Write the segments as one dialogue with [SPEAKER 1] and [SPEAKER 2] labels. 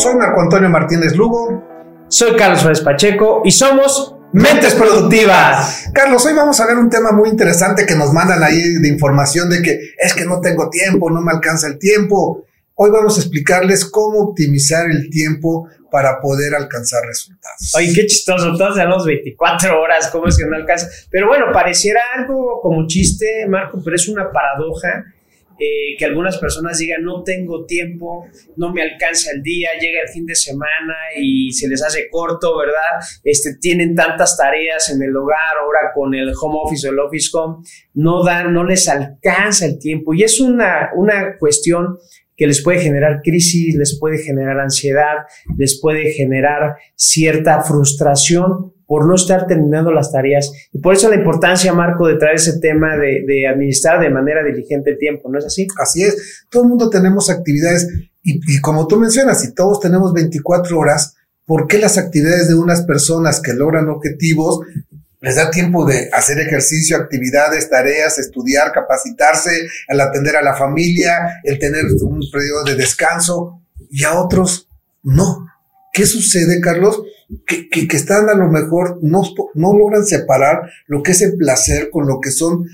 [SPEAKER 1] Soy Marco Antonio Martínez Lugo.
[SPEAKER 2] Soy Carlos Suárez Pacheco y somos Mentes Productivas.
[SPEAKER 1] Carlos, hoy vamos a ver un tema muy interesante que nos mandan ahí de información de que es que no tengo tiempo, no me alcanza el tiempo. Hoy vamos a explicarles cómo optimizar el tiempo para poder alcanzar resultados.
[SPEAKER 2] Oye, qué chistoso, todos tenemos 24 horas, ¿cómo es que no alcanza? Pero bueno, pareciera algo como chiste, Marco, pero es una paradoja eh, que algunas personas digan, no tengo tiempo, no me alcanza el día, llega el fin de semana y se les hace corto, ¿verdad? Este, tienen tantas tareas en el hogar, ahora con el home office o el office home, no dan, no les alcanza el tiempo. Y es una, una cuestión que les puede generar crisis, les puede generar ansiedad, les puede generar cierta frustración por no estar terminando las tareas. Y por eso la importancia, Marco, de traer ese tema de, administrar de manera diligente el tiempo, ¿no es así?
[SPEAKER 1] Así es. Todo el mundo tenemos actividades y, como tú mencionas, si todos tenemos 24 horas, ¿por qué las actividades de unas personas que logran objetivos les da tiempo de hacer ejercicio, actividades, tareas, estudiar, capacitarse, el atender a la familia, el tener un periodo de descanso y a otros no. ¿Qué sucede, Carlos? Que, que, están a lo mejor, no, no logran separar lo que es el placer con lo que son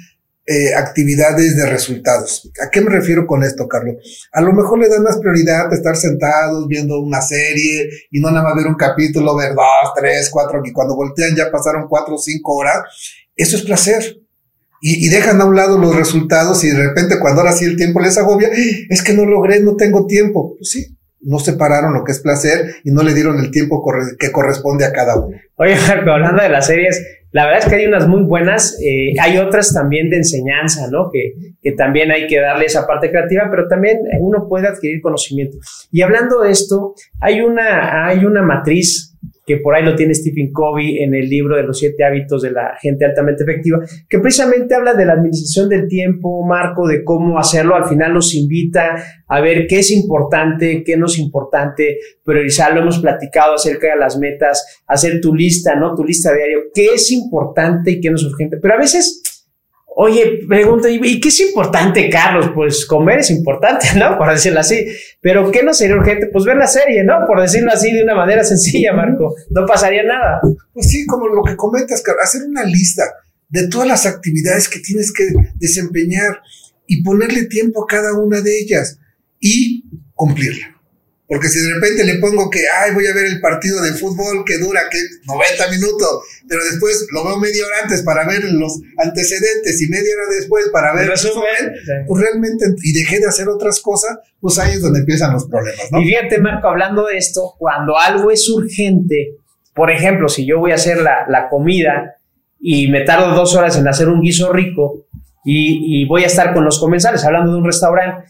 [SPEAKER 1] eh, actividades de resultados. ¿A qué me refiero con esto, Carlos? A lo mejor le dan más prioridad a estar sentados viendo una serie y no nada más ver un capítulo, ver dos, tres, cuatro, y cuando voltean ya pasaron cuatro o cinco horas. Eso es placer. Y, y, dejan a un lado los resultados y de repente cuando ahora sí el tiempo les agobia, es que no logré, no tengo tiempo. Pues sí, no separaron lo que es placer y no le dieron el tiempo que corresponde a cada uno.
[SPEAKER 2] Oye, Marco, hablando de las series, la verdad es que hay unas muy buenas, eh, hay otras también de enseñanza, ¿no? Que, que, también hay que darle esa parte creativa, pero también uno puede adquirir conocimiento. Y hablando de esto, hay una, hay una matriz que por ahí lo tiene Stephen Covey en el libro de los siete hábitos de la gente altamente efectiva, que precisamente habla de la administración del tiempo, Marco, de cómo hacerlo. Al final nos invita a ver qué es importante, qué no es importante, priorizar. Lo hemos platicado acerca de las metas, hacer tu lista, ¿no? Tu lista diario, qué es importante y qué no es urgente. Pero a veces Oye, pregunta, ¿y qué es importante, Carlos? Pues comer es importante, ¿no? Por decirlo así. Pero ¿qué no sería urgente? Pues ver la serie, ¿no? Por decirlo así de una manera sencilla, Marco. No pasaría nada.
[SPEAKER 1] Pues sí, como lo que comentas, Carlos, hacer una lista de todas las actividades que tienes que desempeñar y ponerle tiempo a cada una de ellas y cumplirla. Porque si de repente le pongo que, ay, voy a ver el partido de fútbol que dura que 90 minutos, pero después lo veo media hora antes para ver los antecedentes y media hora después para ver el resumen, pues realmente, y dejé de hacer otras cosas, pues ahí es donde empiezan los problemas, ¿no?
[SPEAKER 2] Y fíjate, Marco, hablando de esto, cuando algo es urgente, por ejemplo, si yo voy a hacer la, la comida y me tardo dos horas en hacer un guiso rico, y, voy a estar con los comensales hablando de un restaurante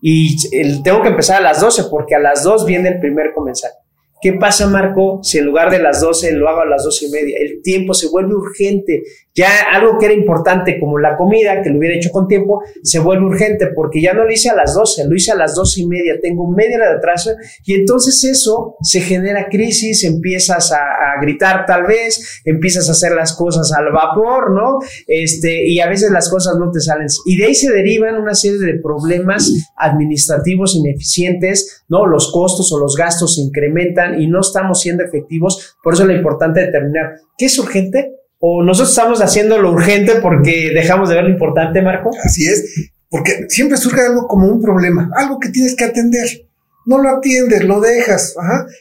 [SPEAKER 2] y tengo que empezar a las 12 porque a las 2 viene el primer comensal. ¿Qué pasa, Marco, si en lugar de las 12 lo hago a las 12 y media? El tiempo se vuelve urgente. Ya algo que era importante como la comida, que lo hubiera hecho con tiempo, se vuelve urgente porque ya no lo hice a las 12, lo hice a las 12 y media, tengo media hora de atraso y entonces eso se genera crisis, empiezas a, gritar tal vez, empiezas a hacer las cosas al vapor, ¿no? Este, y a veces las cosas no te salen. Y de ahí se derivan una serie de problemas administrativos ineficientes, ¿no? Los costos o los gastos se incrementan y no estamos siendo efectivos. Por eso es lo importante determinar qué es urgente o nosotros estamos haciendo lo urgente porque dejamos de ver lo importante, Marco.
[SPEAKER 1] Así es, porque siempre surge algo como un problema, algo que tienes que atender. No lo atiendes, lo dejas,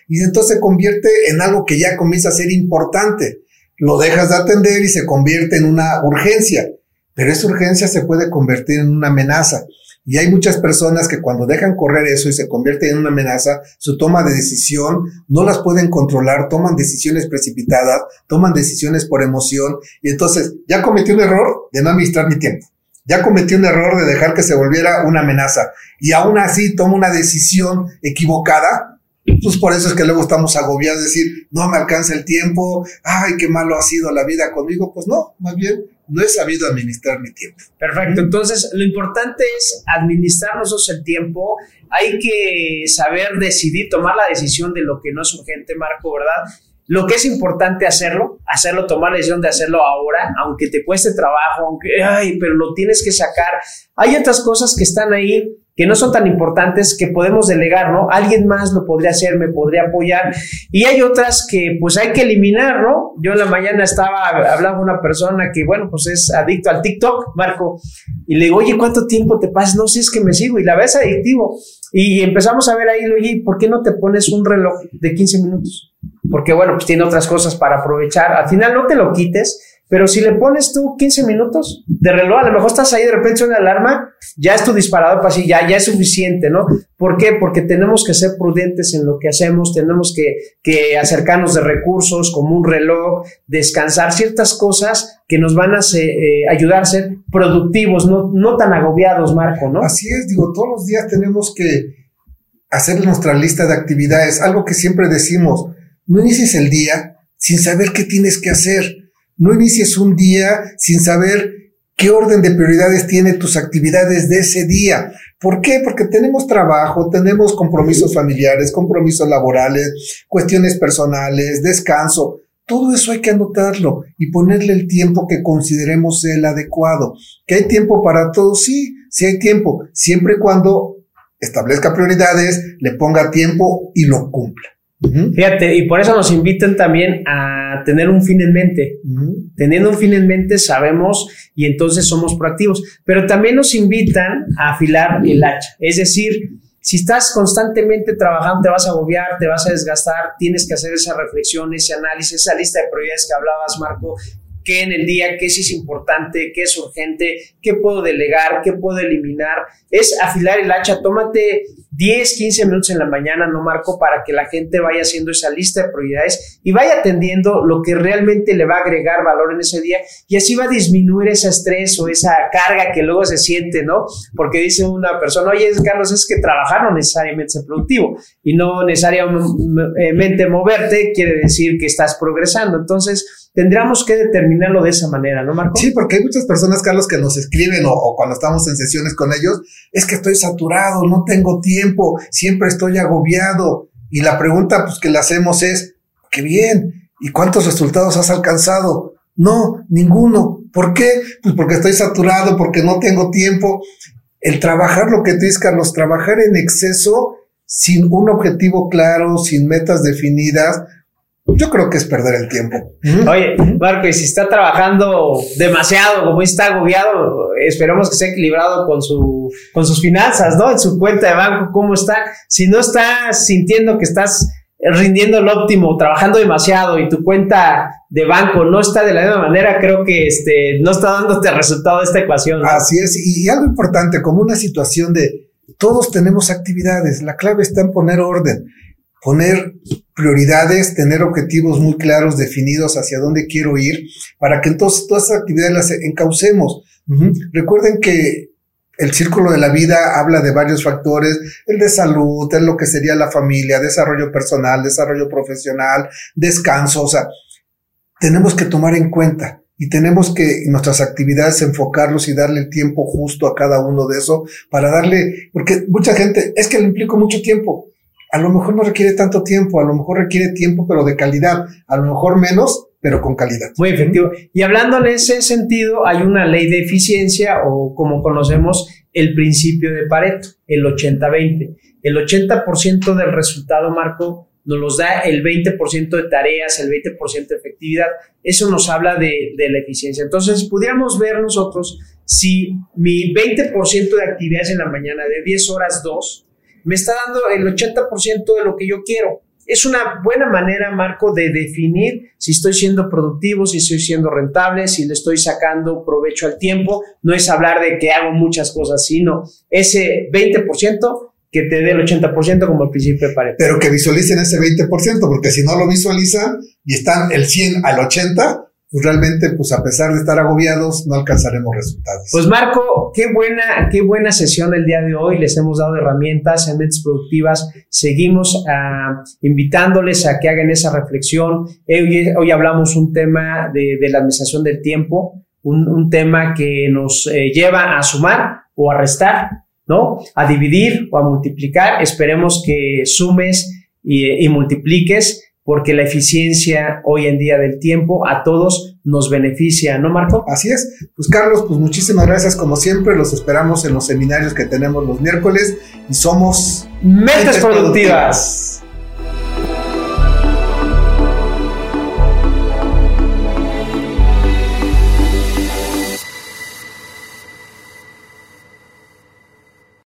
[SPEAKER 1] y entonces se convierte en algo que ya comienza a ser importante. Lo dejas de atender y se convierte en una urgencia, pero esa urgencia se puede convertir en una amenaza. Y hay muchas personas que cuando dejan correr eso y se convierte en una amenaza, su toma de decisión no las pueden controlar, toman decisiones precipitadas, toman decisiones por emoción y entonces ya cometí un error de no administrar mi tiempo. Ya cometí un error de dejar que se volviera una amenaza y aún así tomo una decisión equivocada pues por eso es que luego estamos agobiados, decir, no me alcanza el tiempo, ay, qué malo ha sido la vida conmigo. Pues no, más bien no he sabido administrar mi tiempo.
[SPEAKER 2] Perfecto, entonces lo importante es administrar el tiempo, hay que saber decidir, tomar la decisión de lo que no es urgente, Marco, ¿verdad? lo que es importante hacerlo, hacerlo, tomar la decisión de hacerlo ahora, aunque te cueste trabajo, aunque, ay, pero lo tienes que sacar. Hay otras cosas que están ahí que no son tan importantes que podemos delegar, ¿no? Alguien más lo podría hacer, me podría apoyar. Y hay otras que pues hay que eliminar, ¿no? Yo en la mañana estaba hablando con una persona que, bueno, pues es adicto al TikTok, Marco, y le digo, oye, ¿cuánto tiempo te pasas? No sé, es que me sigo y la ves adictivo. Y empezamos a ver ahí, oye, ¿por qué no te pones un reloj de 15 minutos? Porque, bueno, pues tiene otras cosas para aprovechar. Al final no te lo quites, pero si le pones tú 15 minutos de reloj, a lo mejor estás ahí, de repente la alarma, ya es tu disparador para así, ya, ya es suficiente, ¿no? ¿Por qué? Porque tenemos que ser prudentes en lo que hacemos, tenemos que, que acercarnos de recursos como un reloj, descansar, ciertas cosas que nos van a eh, ayudar a ser productivos, no, no tan agobiados, Marco, ¿no?
[SPEAKER 1] Así es, digo, todos los días tenemos que hacer nuestra lista de actividades, algo que siempre decimos, no inicies el día sin saber qué tienes que hacer no inicies un día sin saber qué orden de prioridades tiene tus actividades de ese día. ¿Por qué? Porque tenemos trabajo, tenemos compromisos familiares, compromisos laborales, cuestiones personales, descanso. Todo eso hay que anotarlo y ponerle el tiempo que consideremos el adecuado. ¿Que hay tiempo para todo? Sí, sí hay tiempo, siempre y cuando establezca prioridades, le ponga tiempo y lo cumpla.
[SPEAKER 2] Fíjate, y por eso nos invitan también a tener un fin en mente. Teniendo un fin en mente sabemos y entonces somos proactivos, pero también nos invitan a afilar el hacha. Es decir, si estás constantemente trabajando, te vas a agobiar, te vas a desgastar, tienes que hacer esa reflexión, ese análisis, esa lista de prioridades que hablabas, Marco, qué en el día, qué sí es importante, qué es urgente, qué puedo delegar, qué puedo eliminar. Es afilar el hacha, tómate 10, 15 minutos en la mañana, no marco, para que la gente vaya haciendo esa lista de prioridades y vaya atendiendo lo que realmente le va a agregar valor en ese día y así va a disminuir ese estrés o esa carga que luego se siente, ¿no? Porque dice una persona, oye, Carlos, es que trabajar no necesariamente es productivo y no necesariamente moverte quiere decir que estás progresando. Entonces, tendríamos que determinarlo de esa manera, ¿no, Marco?
[SPEAKER 1] Sí, porque hay muchas personas, Carlos, que nos escriben o, o cuando estamos en sesiones con ellos, es que estoy saturado, no tengo tiempo siempre estoy agobiado. Y la pregunta pues, que le hacemos es, qué bien, ¿y cuántos resultados has alcanzado? No, ninguno. ¿Por qué? Pues porque estoy saturado, porque no tengo tiempo. El trabajar lo que tú dices, Carlos, trabajar en exceso sin un objetivo claro, sin metas definidas, yo creo que es perder el tiempo.
[SPEAKER 2] Oye, Marco, y si está trabajando demasiado, como está agobiado, esperamos que esté equilibrado con, su, con sus finanzas, ¿no? En su cuenta de banco, ¿cómo está? Si no estás sintiendo que estás rindiendo el óptimo, trabajando demasiado y tu cuenta de banco no está de la misma manera, creo que este, no está dándote resultado de esta ecuación.
[SPEAKER 1] Así es, y algo importante, como una situación de todos tenemos actividades, la clave está en poner orden poner prioridades, tener objetivos muy claros, definidos hacia dónde quiero ir, para que entonces todas esas actividades las encaucemos. Recuerden que el círculo de la vida habla de varios factores, el de salud, el lo que sería la familia, desarrollo personal, desarrollo profesional, descanso, o sea, tenemos que tomar en cuenta y tenemos que nuestras actividades enfocarlos y darle el tiempo justo a cada uno de eso para darle, porque mucha gente, es que le implico mucho tiempo a lo mejor no requiere tanto tiempo, a lo mejor requiere tiempo, pero de calidad, a lo mejor menos, pero con calidad.
[SPEAKER 2] Muy efectivo. Y hablando en ese sentido, hay una ley de eficiencia o como conocemos el principio de Pareto, el 80-20. El 80% del resultado, Marco, nos los da el 20% de tareas, el 20% de efectividad. Eso nos habla de, la eficiencia. Entonces, pudiéramos ver nosotros si mi 20% de actividades en la mañana de 10 horas 2, me está dando el 80% de lo que yo quiero. Es una buena manera, Marco, de definir si estoy siendo productivo, si estoy siendo rentable, si le estoy sacando provecho al tiempo. No es hablar de que hago muchas cosas, sino ese 20% que te dé el 80% como el principio Pareto.
[SPEAKER 1] Pero que visualicen ese 20%, porque si no lo visualizan y están el 100 al 80, pues realmente, pues a pesar de estar agobiados, no alcanzaremos resultados.
[SPEAKER 2] Pues Marco, qué buena, qué buena sesión el día de hoy. Les hemos dado herramientas en productivas. Seguimos uh, invitándoles a que hagan esa reflexión. Hoy, hoy hablamos un tema de, de, la administración del tiempo, un, un tema que nos eh, lleva a sumar o a restar, ¿no? A dividir o a multiplicar. Esperemos que sumes y, y multipliques porque la eficiencia hoy en día del tiempo a todos nos beneficia, ¿no, Marco?
[SPEAKER 1] Así es. Pues Carlos, pues muchísimas gracias como siempre. Los esperamos en los seminarios que tenemos los miércoles y somos
[SPEAKER 2] Mentes, productivas.